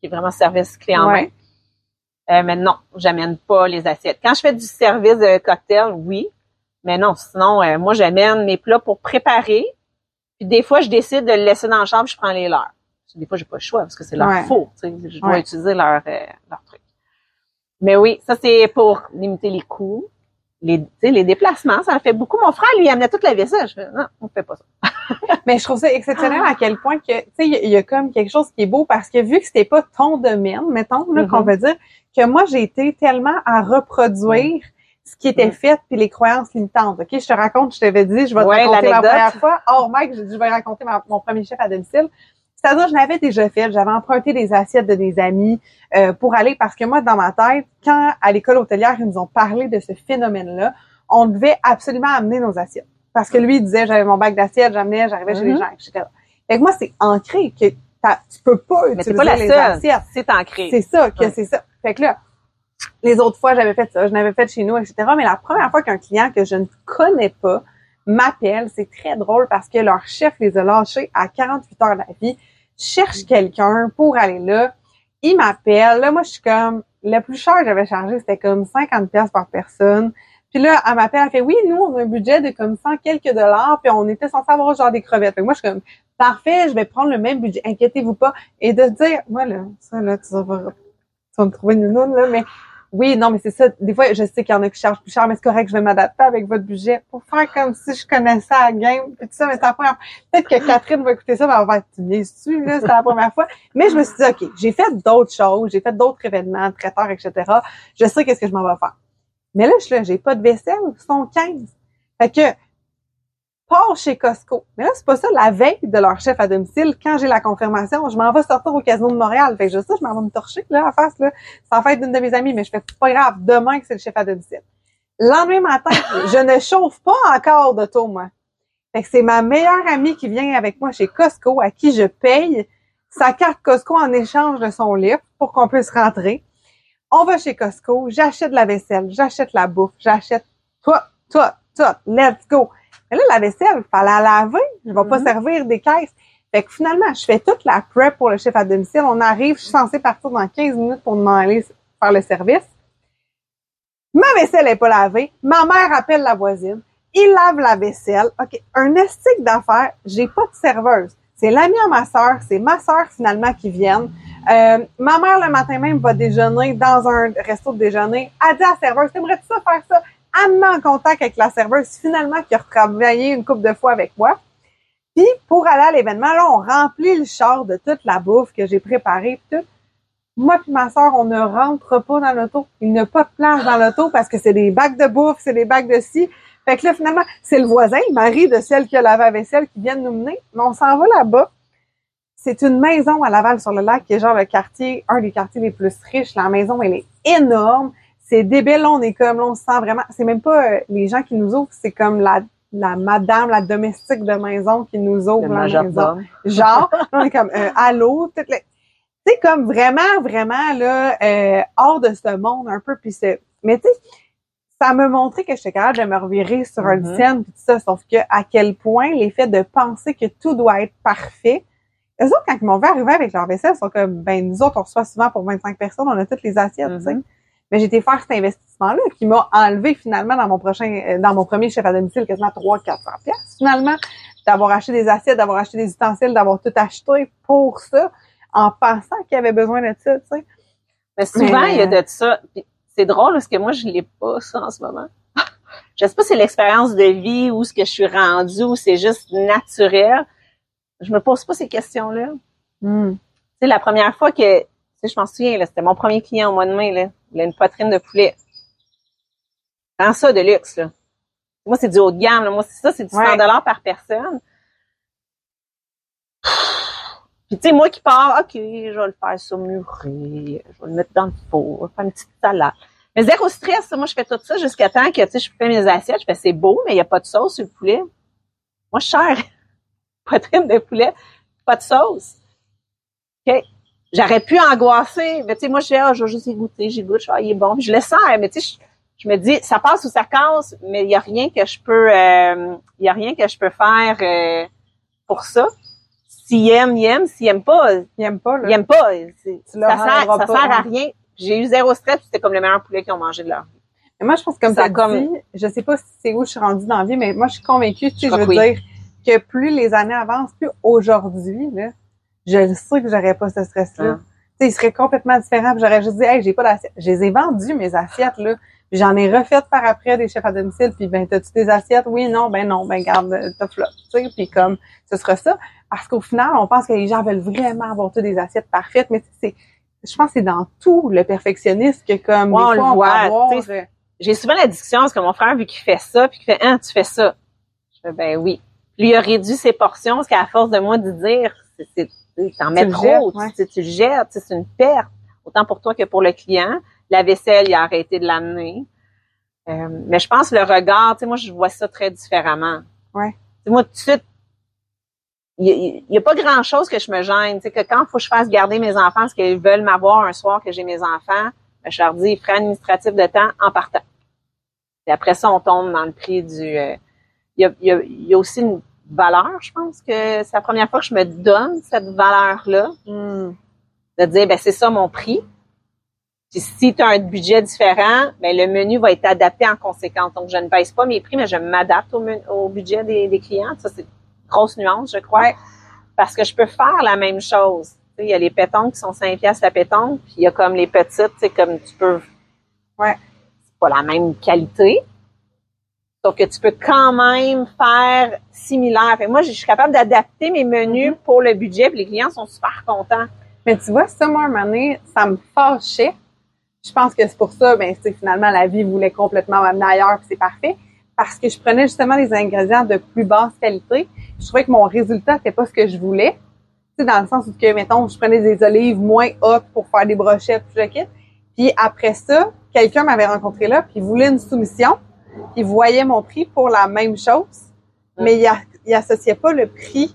Qui est vraiment service client ouais. Euh, mais non, j'amène pas les assiettes. Quand je fais du service de cocktail, oui. Mais non, sinon, euh, moi, j'amène mes plats pour préparer. Puis des fois, je décide de le laisser dans la chambre, je prends les leurs des fois, j'ai pas le choix parce que c'est leur faux. Je dois utiliser leur, euh, leur truc. Mais oui, ça, c'est pour limiter les coûts. Les, les déplacements, ça fait beaucoup. Mon frère, lui, amenait toute la vaisselle. Je fais, non, on fait pas ça. Mais je trouve ça exceptionnel à quel point que, tu sais, il y, a comme quelque chose qui est beau parce que vu que c'était pas ton domaine, mettons, là, qu'on mm-hmm. veut dire, que moi, j'ai été tellement à reproduire ce qui était mm. fait puis les croyances limitantes. OK, je te raconte, je t'avais dit, je vais te raconter la première fois. Oh, Mike, je, je vais raconter mon premier chef à domicile. C'est-à-dire, je l'avais déjà fait, j'avais emprunté des assiettes de des amis euh, pour aller, parce que moi, dans ma tête, quand à l'école hôtelière, ils nous ont parlé de ce phénomène-là, on devait absolument amener nos assiettes. Parce que lui, il disait, j'avais mon bac d'assiettes, j'amenais, j'arrivais chez les mm-hmm. gens, etc. Fait que moi, c'est ancré que tu peux pas utiliser pas la les assiettes. C'est ancré. C'est ça, que c'est ça. Fait que là, les autres fois, j'avais fait ça, je n'avais fait chez nous, etc. Mais la première fois qu'un client que je ne connais pas m'appelle, c'est très drôle parce que leur chef les a lâchés à 48 heures de la vie, cherche quelqu'un pour aller là. Il m'appelle. Là, moi, je suis comme, le plus cher que j'avais chargé, c'était comme 50 pièces par personne. Puis là, elle m'appelle, elle fait, oui, nous, on a un budget de comme 100 quelques dollars, puis on était censé avoir genre des crevettes. moi, je suis comme, parfait, je vais prendre le même budget, inquiétez-vous pas. Et de dire, moi, là, ça, là, tu vas, tu vas me trouver une noune, là, mais oui, non, mais c'est ça. Des fois, je sais qu'il y en a qui chargent plus cher, mais c'est correct, je vais m'adapter avec votre budget pour faire comme si je connaissais la game, puis tout ça, mais c'est la première Peut-être que Catherine va écouter ça, mais elle va être, tu dessus, là, c'est la première fois. Mais je me suis dit, OK, j'ai fait d'autres choses, j'ai fait d'autres événements, traiteurs, etc. Je sais qu'est-ce que je m'en vais faire. Mais là, je suis là, j'ai pas de vaisselle, ils sont 15. Fait que, pars chez Costco. Mais là, c'est pas ça la veille de leur chef à domicile. Quand j'ai la confirmation, je m'en vais sortir au casino de Montréal. Fait que je sais, je m'en vais me torcher, là, à face, là. C'est en fait d'une de mes amies, mais je fais pas grave. Demain que c'est le chef à domicile. Lendemain matin, je ne chauffe pas encore d'auto, moi. Fait que c'est ma meilleure amie qui vient avec moi chez Costco, à qui je paye sa carte Costco en échange de son livre pour qu'on puisse rentrer. On va chez Costco, j'achète la vaisselle, j'achète la bouffe, j'achète tout, tout, tout, let's go. Mais là, la vaisselle, il fallait la laver. Je vais pas mhm. servir des caisses. Fait que finalement, je fais toute la prep pour le chef à domicile. On arrive, je suis censée partir dans 15 minutes pour m'en aller faire le service. Ma vaisselle est pas lavée. Ma mère appelle la voisine. Il lave la vaisselle. OK, un estique d'affaires. J'ai pas de serveuse. C'est l'ami à ma sœur. C'est ma sœur finalement qui vient. Euh, ma mère, le matin même, va déjeuner dans un resto de déjeuner. Elle dit à la serveuse, t'aimerais-tu ça faire ça? Elle en contact avec la serveuse finalement qui a retravaillé une couple de fois avec moi. Puis pour aller à l'événement, là, on remplit le char de toute la bouffe que j'ai préparée, tout. Moi puis ma soeur, on ne rentre pas dans l'auto. Il n'y a pas de place dans l'auto parce que c'est des bacs de bouffe, c'est des bacs de scie. Fait que là, finalement, c'est le voisin, le mari de celle qui a lavé la vaisselle, qui vient de nous mener. Mais on s'en va là-bas. C'est une maison à Laval-sur-le-Lac qui est genre le quartier, un des quartiers les plus riches. La maison, elle est énorme. C'est débile. Là, on est comme, là, on se sent vraiment, c'est même pas euh, les gens qui nous ouvrent, c'est comme la, la madame, la domestique de maison qui nous ouvre la maison. Genre, on est comme, euh, allô, toutes les- c'est comme vraiment, vraiment, là, euh, hors de ce monde un peu. Puis c'est, mais tu sais, ça m'a montré que j'étais capable de me revirer sur une Mhm. scène puis tout ça, sauf que à quel point l'effet de penser que tout doit être parfait. Eux autres, quand ils m'ont vu arriver avec leur vaisselle, ils sont comme, ben, nous autres, on reçoit souvent pour 25 personnes, on a toutes les assiettes, tu sais. Mais j'ai été faire cet investissement-là qui m'a enlevé finalement dans mon prochain, euh, dans mon premier chef à domicile quasiment 300-400 pièces finalement, d'avoir acheté des assiettes, d'avoir acheté des ustensiles, d'avoir tout acheté pour ça, en pensant qu'il y avait besoin de ça, tu sais. Mais souvent, Mais- il y a de ça. C'est drôle parce que moi, je l'ai pas, ça, en ce moment. je sais pas si c'est l'expérience de vie ou ce que je suis rendue ou c'est juste naturel. Je me pose pas ces questions-là. Tu sais, la première fois que, sais, je m'en souviens, là, c'était mon premier client au mois de mai, là. Il a une poitrine de poulet. Dans ça de luxe, là. Moi, c'est du haut de gamme, là. Moi, c'est ça, c'est du 100 Ouais. dollars par personne. Puis, tu sais, moi qui pars, OK, je vais le faire saumurer, je vais le mettre dans le four, je vais faire une petite salade. Mais zéro stress, moi, je fais tout ça jusqu'à temps que, tu sais, je fais mes assiettes, je fais, c'est beau, mais il n'y a pas de sauce sur le poulet. Moi, je cher. Poitrine de poulet, pas de sauce. OK. J'aurais pu angoisser, mais tu sais, moi, je dis, ah, je vais juste y goûter, j'y goûte, ah, il est bon, puis je le sers, mais tu sais, je, je me dis, ça passe ou ça casse, mais il y a rien que je peux, euh, il y a rien que je peux faire euh, pour ça. S'il aime, il aime. S'il aime pas, Ils aiment pas, là. il aime pas. Tu ça sert, enlèveras ça pas, sert à hein. rien. J'ai eu zéro stress, c'était comme le meilleur poulet qu'ils ont mangé de leur vie. Mais moi, je pense que comme Ça ça comme- dit, je sais pas si c'est où je suis rendue dans la vie, mais moi, je suis convaincue, tu sais, je veux oui. dire que plus les années avancent, plus aujourd'hui, là, je le sais que j'aurais pas ce stress-là. Hein. Tu sais, il serait complètement différent. J'aurais juste dit, hey, j'ai pas d'assiette. Je les ai vendues, mes assiettes, là. J'en ai refait par après des chefs à domicile. Puis, ben, t'as-tu des assiettes? Oui, non, ben non, ben garde, euh, t'as flop. Tu sais, puis comme, ce sera ça. Parce qu'au final, on pense que les gens veulent vraiment avoir toutes des assiettes parfaites. Mais tu sais, c'est, je pense que c'est dans tout le perfectionniste que comme, Ouais, on des le fois, on voit, peut euh, J'ai souvent la discussion parce que mon frère, vu qu'il fait ça, puis qu'il fait, hein, tu fais ça. Je fais, ben oui. Lui, il a réduit ses portions parce qu'à force de moi de dire, c'est, t'en mets trop, tu- ouais. tu, tu le jettes, c'est une perte. Autant pour toi que pour le client. La vaisselle, il a arrêté de l'amener. Euh, mais je pense le regard, tu sais, moi, je vois ça très différemment. Ouais. Moi, tout de suite, il n'y a, pas grand chose que je me gêne. Tu sais, que quand il faut que je fasse garder mes enfants parce qu'ils veulent m'avoir un soir que j'ai mes enfants, ben, je leur dis frais administratifs de temps en partant. Et après ça, on tombe dans le prix du. euh, Il y, a, y a aussi une valeur, je pense que c'est la première fois que je me donne cette valeur-là, hmm. de dire ben c'est ça mon prix. Puis si tu as un budget différent, ben le menu va être adapté en conséquence. Donc je ne baisse pas mes prix, mais je m'adapte au, budget des, des clients. Ça c'est une grosse nuance, je crois, parce que je peux faire la même chose. Tu sais, Il y a les pétons qui sont 5 piastres la pétonque, puis il y a comme les petites, sais, comme tu peux. Ouais. C'est pas la même qualité. Sauf que tu peux quand même faire similaire. Fait que moi, je suis capable d'adapter mes menus pour le budget, puis les clients sont super contents. Mais tu vois, ça, moi, un moment donné, ça me fâchait. Je pense que c'est pour ça, ben, finalement, la vie voulait complètement m'amener ailleurs, c'est parfait. Parce que je prenais justement des ingrédients de plus basse qualité. Je trouvais que mon résultat, c'était pas ce que je voulais. Tu sais, dans le sens où que, mettons, je prenais des olives moins hautes pour faire des brochettes, puis je le quitte. Puis après ça, quelqu'un m'avait rencontré là, puis il voulait une soumission, puis il voyait mon prix pour la même chose, mais il, a- il associait pas le prix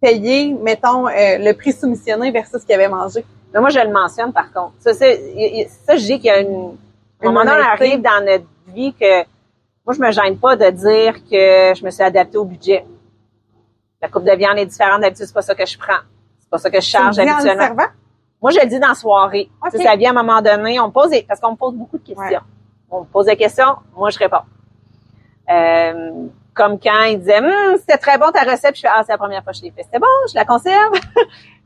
payé, mettons, euh, le prix soumissionné versus ce qu'il avait mangé. Mais moi, je le mentionne par contre. Ça, c'est, je dis qu'il y a une. À un moment donné, on arrive dans notre vie que moi, je me gêne pas de dire que je me suis adaptée au budget. La coupe de viande est différente. D'habitude, c'est pas ça que je prends. C'est pas ça que je charge Tu en habituellement. Moi, je le dis dans la soirée. Ok. Tu sais, ça vient à un moment donné. On me pose des- parce qu'on me pose beaucoup de questions. Ouais. On me pose des questions, moi, je réponds. Euh, comme quand il disait, Hum, c'était très bon ta recette, puis je fais, ah, c'est la première fois que je l'ai fait. C'était bon, je la conserve.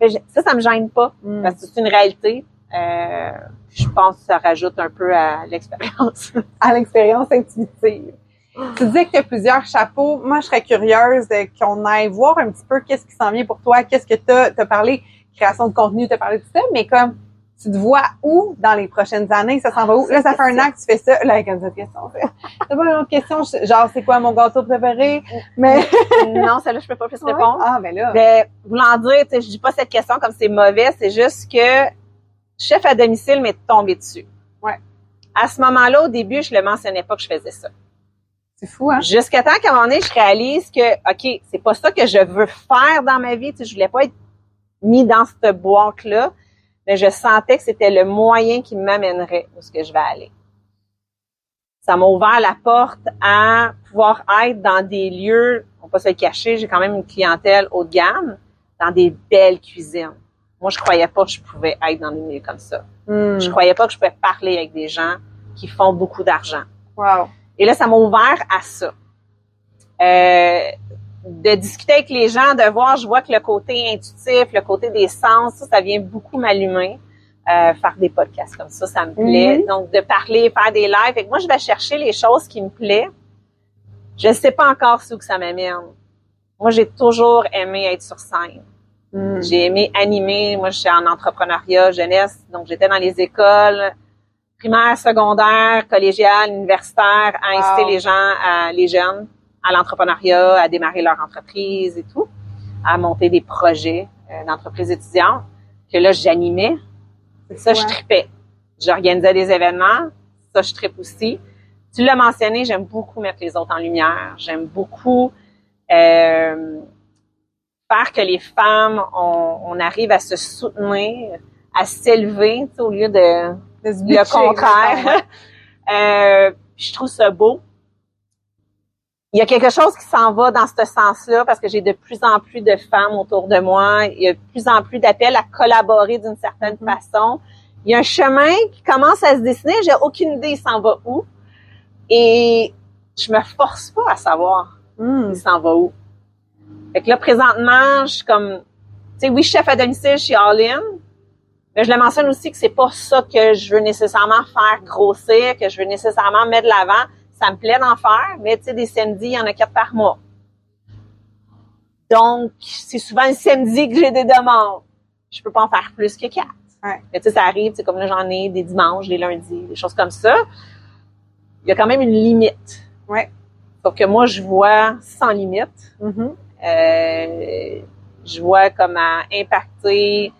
Ça, ça me gêne pas. Mm. Parce que c'est une réalité. Euh, je pense que ça rajoute un peu à l'expérience. À l'expérience intuitive. Tu disais que tu as plusieurs chapeaux. Moi, je serais curieuse qu'on aille voir un petit peu qu'est-ce qui s'en vient pour toi, qu'est-ce que tu as, parlé, création de contenu, tu as parlé de tout ça, mais comme tu te vois où dans les prochaines années, ça s'en va où? Là, ça fait un an que tu fais ça. Là, comme cette question. C'est pas une autre question, genre, c'est quoi mon gâteau préféré? Mais. non, celle-là, je peux pas plus répondre. Ah, ben là. Mais, voulant dire, tu sais, je dis pas cette question comme c'est mauvais, c'est juste que chef à domicile m'est tombé dessus. Ouais. À ce moment-là, au début, je le mentionnais pas que je faisais ça. C'est fou, hein? Jusqu'à temps qu'à un moment donné, je réalise que, OK, c'est pas ça que je veux faire dans ma vie. Tu sais, je voulais pas être mis dans cette boîte-là, mais je sentais que c'était le moyen qui m'amènerait où ce que je vais aller. Ça m'a ouvert la porte à pouvoir être dans des lieux, on peut pas se le cacher, j'ai quand même une clientèle haut de gamme, dans des belles cuisines. Moi, je croyais pas que je pouvais être dans des milieux comme ça. Hmm. Je croyais pas que je pouvais parler avec des gens qui font beaucoup d'argent. Wow. Et là, ça m'a ouvert à ça. Euh, de discuter avec les gens, de voir, je vois que le côté intuitif, le côté des sens, ça, ça vient beaucoup m'allumer. Euh, faire des podcasts comme ça, ça me plaît. Mhm. Donc, de parler, faire des lives. Et moi, je vais chercher les choses qui me plaisent. Je ne sais pas encore où que ça m'amène. Moi, j'ai toujours aimé être sur scène. Hmm. J'ai aimé animer. Moi, je suis en entrepreneuriat jeunesse, donc j'étais dans les écoles primaires, secondaires, collégiales, universitaires, à inciter les gens, à, les jeunes, à l'entrepreneuriat, à démarrer leur entreprise et tout, à monter des projets euh, d'entreprise étudiante. Que là, j'animais. Ça, je tripais. J'organisais des événements. Ça, je tripe aussi. Tu l'as mentionné, j'aime beaucoup mettre les autres en lumière. J'aime beaucoup euh, faire que les femmes, on, on arrive à se soutenir, à s'élever, au lieu de De se le contraire. euh, je trouve ça beau. Il y a quelque chose qui s'en va dans ce sens-là parce que j'ai de plus en plus de femmes autour de moi. Il y a de plus en plus d'appels à collaborer d'une certaine Mhm. façon. Il y a un chemin qui commence à se dessiner. J'ai aucune idée il s'en va où. Et je me force pas à savoir il s'en va où. Fait que là, présentement, je suis comme, tu sais, oui, chef à domicile, je suis all-in, mais je le mentionne aussi que c'est pas ça que je veux nécessairement faire grossir, que je veux nécessairement mettre de l'avant. Ça me plaît d'en faire, mais tu sais, des samedis, il y en a quatre par mois. Donc, c'est souvent le samedi que j'ai des demandes. Je peux pas en faire plus que quatre. Ouais. Mais tu sais, ça arrive, c'est comme là, j'en ai des dimanches, des lundis, des choses comme ça. Il y a quand même une limite. Ouais. Sauf que moi, je vois sans limite. Mhm. Euh, je vois comment impacter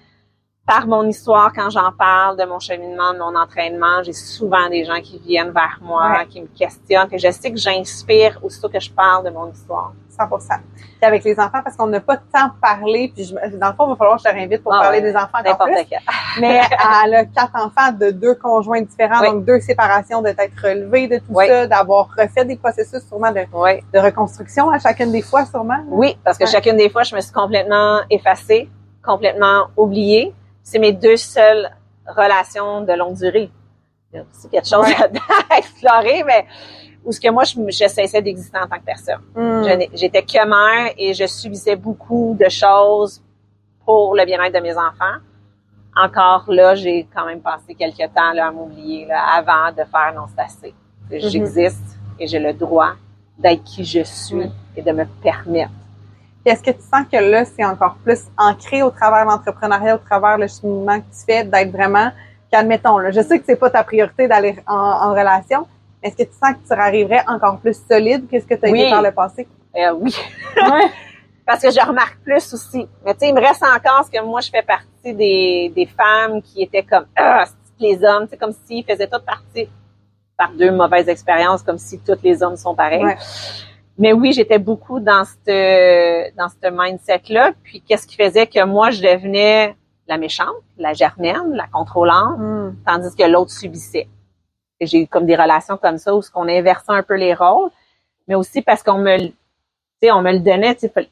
par mon histoire quand j'en parle de mon cheminement, de mon entraînement. J'ai souvent des gens qui viennent vers moi, Ouais. qui me questionnent. Et je sais que j'inspire aussitôt que je parle de mon histoire. 100 Puis avec les enfants, parce qu'on n'a pas tant parlé, puis je, dans le fond, il va falloir que je te réinvite pour Ah parler ouais, des enfants encore plus. Mais elle a quatre enfants de deux conjoints différents, Oui. donc deux séparations, de t'être relevée de tout Oui. ça, d'avoir refait des processus sûrement de, Oui. de reconstruction à chacune des fois, sûrement. Oui, parce que Ouais. chacune des fois, je me suis complètement effacée, complètement oubliée. C'est mes deux seules relations de longue durée. Aussi quelque chose Ouais. à explorer, mais où ce que moi, je, je cessais d'exister en tant que personne. Hmm. J'étais que mère et je subissais beaucoup de choses pour le bien-être de mes enfants. Encore là, j'ai quand même passé quelques temps là, à m'oublier avant de faire non, c'est assez. Mm-hmm. J'existe et j'ai le droit d'être qui je suis Mm. et de me permettre. Est-ce que tu sens que là, c'est encore plus ancré au travers de l'entrepreneuriat, au travers le cheminement que tu fais, d'être vraiment, qu'admettons, là, je sais que c'est pas ta priorité d'aller en, en relation, mais est-ce que tu sens que tu arriverais encore plus solide que ce que tu as Oui. été par le passé? Euh, oui, parce que je remarque plus aussi. Mais tu sais, il me reste encore ce que moi, je fais partie des, des femmes qui étaient comme, ah, c'est les hommes, c'est comme s'ils faisaient toute partie par deux mauvaises expériences, comme si tous les hommes sont pareils. Ouais. Mais oui, j'étais beaucoup dans ce dans ce mindset-là. Puis qu'est-ce qui faisait que moi, je devenais la méchante, la germaine, la contrôlante, Hmm. tandis que l'autre subissait. J'ai eu comme des relations comme ça où ce qu'on inversait un peu les rôles, mais aussi parce qu'on me, le- tu sais, on me le donnait. tu sais, fallait-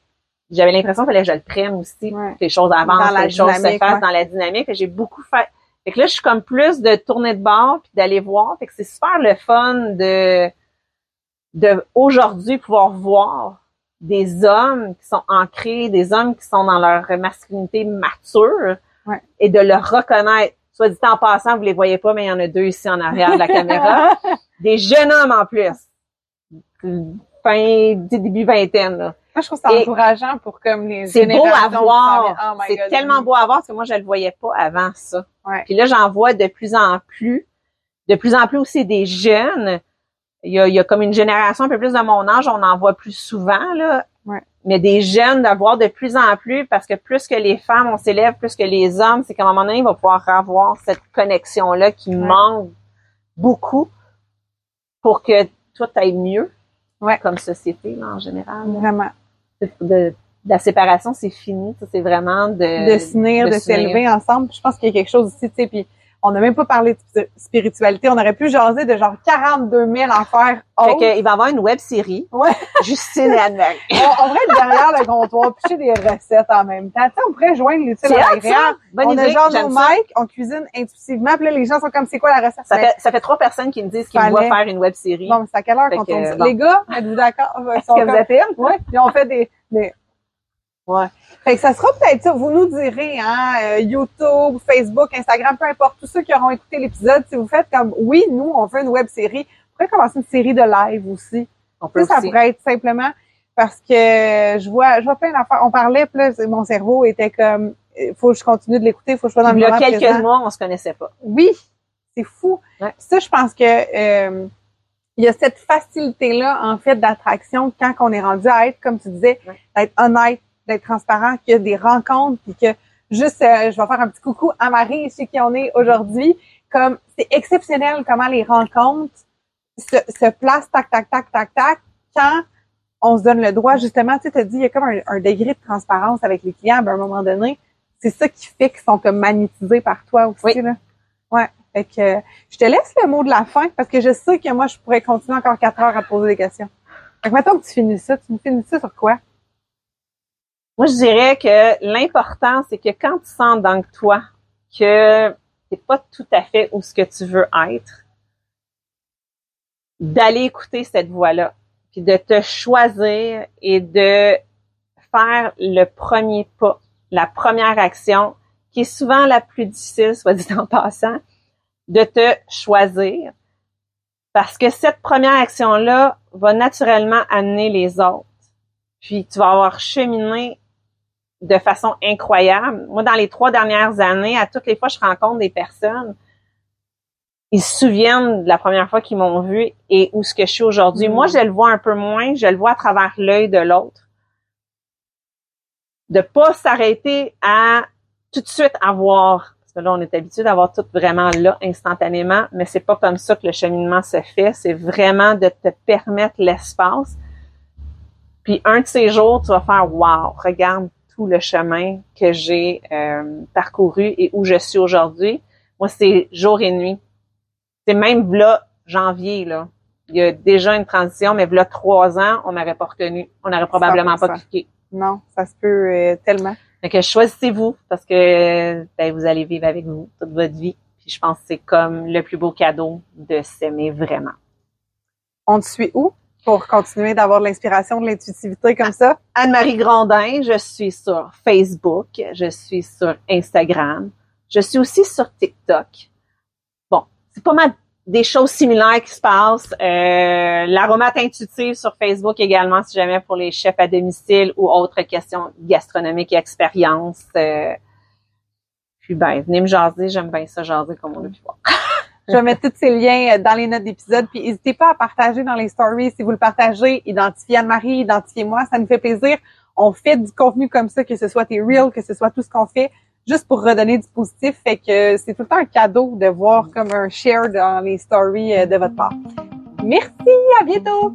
J'avais l'impression qu'il fallait que je le prenne aussi, Ouais. que les choses avancent, que les choses se fassent ouais. dans la dynamique. J'ai beaucoup fait. Fait que là, je suis comme plus de tourner de bord puis d'aller voir. Fait que c'est super le fun de de aujourd'hui pouvoir voir des hommes qui sont ancrés, des hommes qui sont dans leur masculinité mature Ouais. et de le reconnaître. Soit dit en passant, vous les voyez pas, mais il y en a deux ici en arrière de la caméra. Des jeunes hommes en plus. fin, début vingtaine. Là. Moi, je trouve ça encourageant pour comme les C'est beau à voir. Oh c'est tellement beau à voir parce que moi, je le voyais pas avant ça. Ouais. Puis là, j'en vois de plus en plus. De plus en plus aussi des jeunes. Il y a, il y a comme une génération un peu plus de mon âge, on en voit plus souvent, là. Ouais. Mais des jeunes d'avoir de plus en plus, parce que plus que les femmes, on s'élève, plus que les hommes, c'est qu'à un moment donné, il va pouvoir avoir cette connexion-là qui Ouais. manque beaucoup pour que tout aille mieux. Ouais. Comme société, là, en général. Vraiment. de, de la séparation, c'est fini. Ça, C'est vraiment de... de s'unir, de, s'élever ensemble. Je pense qu'il y a quelque chose aussi, tu sais, puis on n'a même pas parlé de spi- spiritualité. On aurait pu jaser de genre 42 000 affaires Fait autres. que, il va y avoir une web série. Ouais. Justine et Anne-Marie. On, on pourrait être derrière le comptoir, picher des recettes en même temps. Tu sais, on pourrait joindre l'utile à l'agréable. On idée. a genre nos mics, on cuisine intuitivement, puis là, les gens sont comme, c'est quoi la recette? Ça Ben, fait, ça fait trois personnes qui me disent qu'ils voient faire une web série. Bon, c'est à quelle heure Fait qu'on tourne. Les gars, êtes-vous d'accord? Est-ce que vous êtes? Ouais, puis on fait des, des... Ouais. Fait que ça sera peut-être ça. Vous nous direz, hein, euh, YouTube, Facebook, Instagram, peu importe, tous ceux qui auront écouté l'épisode, si vous faites comme, oui, nous, on fait une web série, on pourrait commencer une série de live aussi. On peut Ça, ça pourrait être simplement parce que je vois, je vois plein d'affaires. On parlait, puis là, mon cerveau était comme, faut que je continue de l'écouter, faut que je sois dans le Il y a quelques présent. mois, on se connaissait pas. Oui, c'est fou. Ouais. Ça, je pense que euh, il y a cette facilité-là, en fait, d'attraction quand on est rendu à être, comme tu disais, Ouais. d'être honnête, d'être transparent, qu'il y a des rencontres, puis que juste, euh, je vais faire un petit coucou à Marie, chez qui on est aujourd'hui. Comme c'est exceptionnel comment les rencontres se, se placent tac, tac, tac, tac, tac, quand on se donne le droit, justement, tu t'as dit, il y a comme un, un degré de transparence avec les clients, ben, à un moment donné. C'est ça qui fait qu'ils sont comme magnétisés par toi aussi, Oui. là. Ouais. Fait que, je te laisse le mot de la fin parce que je sais que moi, je pourrais continuer encore quatre heures à te poser des questions. Fait que mettons que tu finis ça, tu me finis ça sur quoi? Moi, je dirais que l'important, c'est que quand tu sens dans toi que t'es pas tout à fait où ce que tu veux être, d'aller écouter cette voix-là, puis de te choisir et de faire le premier pas, la première action, qui est souvent la plus difficile, soit dit en passant, de te choisir, parce que cette première action-là va naturellement amener les autres. Puis tu vas avoir cheminé de façon incroyable. Moi, dans les trois dernières années, à toutes les fois que je rencontre des personnes, ils se souviennent de la première fois qu'ils m'ont vu et où ce que je suis aujourd'hui. Mm. Moi, je le vois un peu moins, je le vois à travers l'œil de l'autre. De pas s'arrêter à tout de suite avoir, parce que là, on est habitué d'avoir tout vraiment là, instantanément, mais c'est pas comme ça que le cheminement se fait. C'est vraiment de te permettre l'espace. Puis un de ces jours, tu vas faire wow, regarde tout le chemin que j'ai euh, parcouru et où je suis aujourd'hui. Moi, c'est jour et nuit. C'est même là, janvier, là. Il y a déjà une transition, mais là, trois ans, on m'aurait pas retenu. On n'aurait probablement pas 100%. cliqué. Non, ça se peut euh, tellement. Que choisissez-vous parce que ben, vous allez vivre avec vous toute votre vie. Puis je pense que c'est comme le plus beau cadeau de s'aimer vraiment. On te suit où? Pour continuer d'avoir de l'inspiration, de l'intuitivité comme ça? Anne-Marie Grondin, je suis sur Facebook, je suis sur Instagram, je suis aussi sur TikTok. Bon, c'est pas mal des choses similaires qui se passent. Euh, L'aromate intuitive sur Facebook également, si jamais pour les chefs à domicile ou autres questions gastronomiques et expériences. Euh, puis ben, venez me jaser, j'aime bien ça jaser comme on a pu voir. Je vais mettre tous ces liens euh, dans les notes d'épisode. Puis n'hésitez pas à partager dans les stories. Si vous le partagez, identifiez Anne-Marie, identifiez moi. Ça nous fait plaisir. On fait du contenu comme ça, que ce soit tes reels, que ce soit tout ce qu'on fait, juste pour redonner du positif. Fait que c'est tout le temps un cadeau de voir comme un share dans les stories euh, de votre part. Merci, à bientôt!